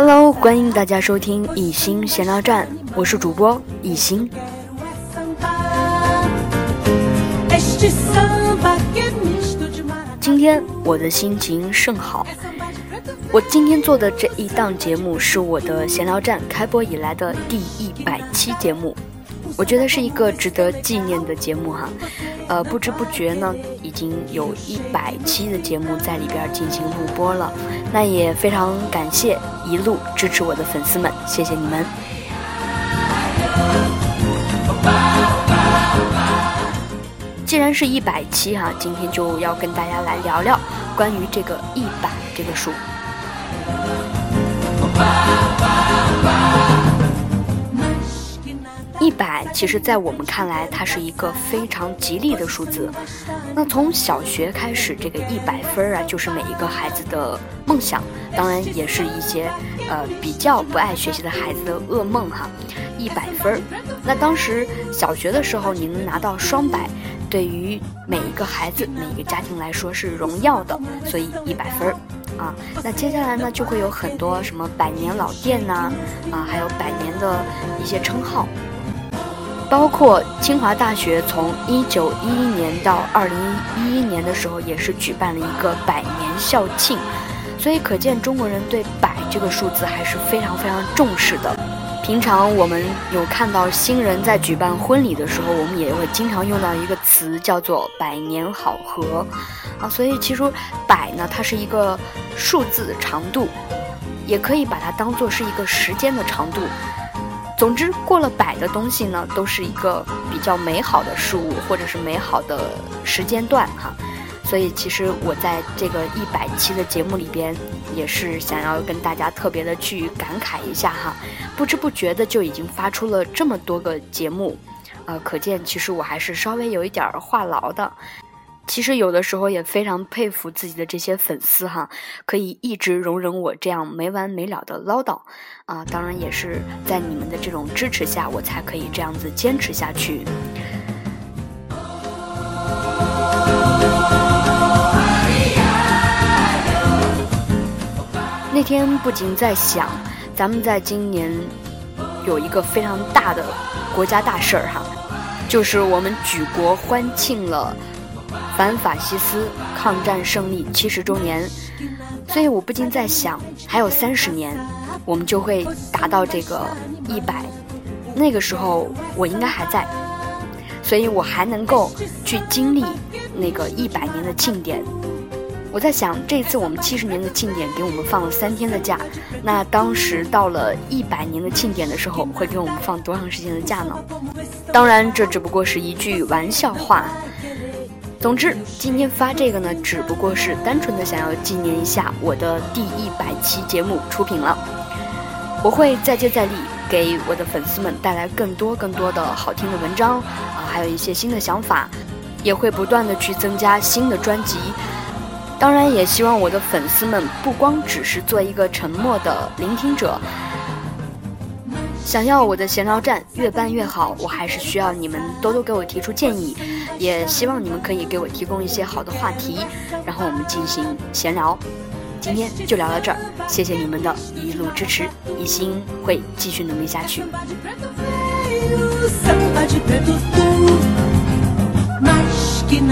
Hello，欢迎大家收听一心闲聊站，我是主播一心。今天我的心情甚好。我今天做的这一档节目是我的闲聊站开播以来的第一百期节目，我觉得是一个值得纪念的节目哈。呃，不知不觉呢，已经有一百期的节目在里边进行录播了。那也非常感谢一路支持我的粉丝们，谢谢你们。既然是一百期哈，今天就要跟大家来聊聊关于这个一百这个数。百，其实，在我们看来，它是一个非常吉利的数字。那从小学开始，这个一百分儿啊，就是每一个孩子的梦想，当然也是一些呃比较不爱学习的孩子的噩梦哈。一百分儿，那当时小学的时候，你能拿到双百，对于每一个孩子、每一个家庭来说是荣耀的，所以一百分儿啊。那接下来呢，就会有很多什么百年老店呐，啊，还有百年的一些称号。包括清华大学从一九一一年到二零一一年的时候，也是举办了一个百年校庆，所以可见中国人对百这个数字还是非常非常重视的。平常我们有看到新人在举办婚礼的时候，我们也会经常用到一个词叫做“百年好合”，啊，所以其实百呢，它是一个数字的长度，也可以把它当做是一个时间的长度。总之，过了百的东西呢，都是一个比较美好的事物，或者是美好的时间段哈。所以，其实我在这个一百期的节目里边，也是想要跟大家特别的去感慨一下哈。不知不觉的就已经发出了这么多个节目，呃，可见其实我还是稍微有一点话痨的。其实有的时候也非常佩服自己的这些粉丝哈，可以一直容忍我这样没完没了的唠叨，啊，当然也是在你们的这种支持下，我才可以这样子坚持下去。那天不仅在想，咱们在今年有一个非常大的国家大事儿哈，就是我们举国欢庆了。反法西斯抗战胜利七十周年，所以我不禁在想，还有三十年，我们就会达到这个一百，那个时候我应该还在，所以我还能够去经历那个一百年的庆典。我在想，这次我们七十年的庆典给我们放了三天的假，那当时到了一百年的庆典的时候，会给我们放多长时间的假呢？当然，这只不过是一句玩笑话。总之，今天发这个呢，只不过是单纯的想要纪念一下我的第一百期节目出品了。我会再接再厉，给我的粉丝们带来更多更多的好听的文章啊，还有一些新的想法，也会不断的去增加新的专辑。当然，也希望我的粉丝们不光只是做一个沉默的聆听者。想要我的闲聊站越办越好，我还是需要你们多多给我提出建议，也希望你们可以给我提供一些好的话题，然后我们进行闲聊。今天就聊到这儿，谢谢你们的一路支持，一心会继续努力下去。my skin.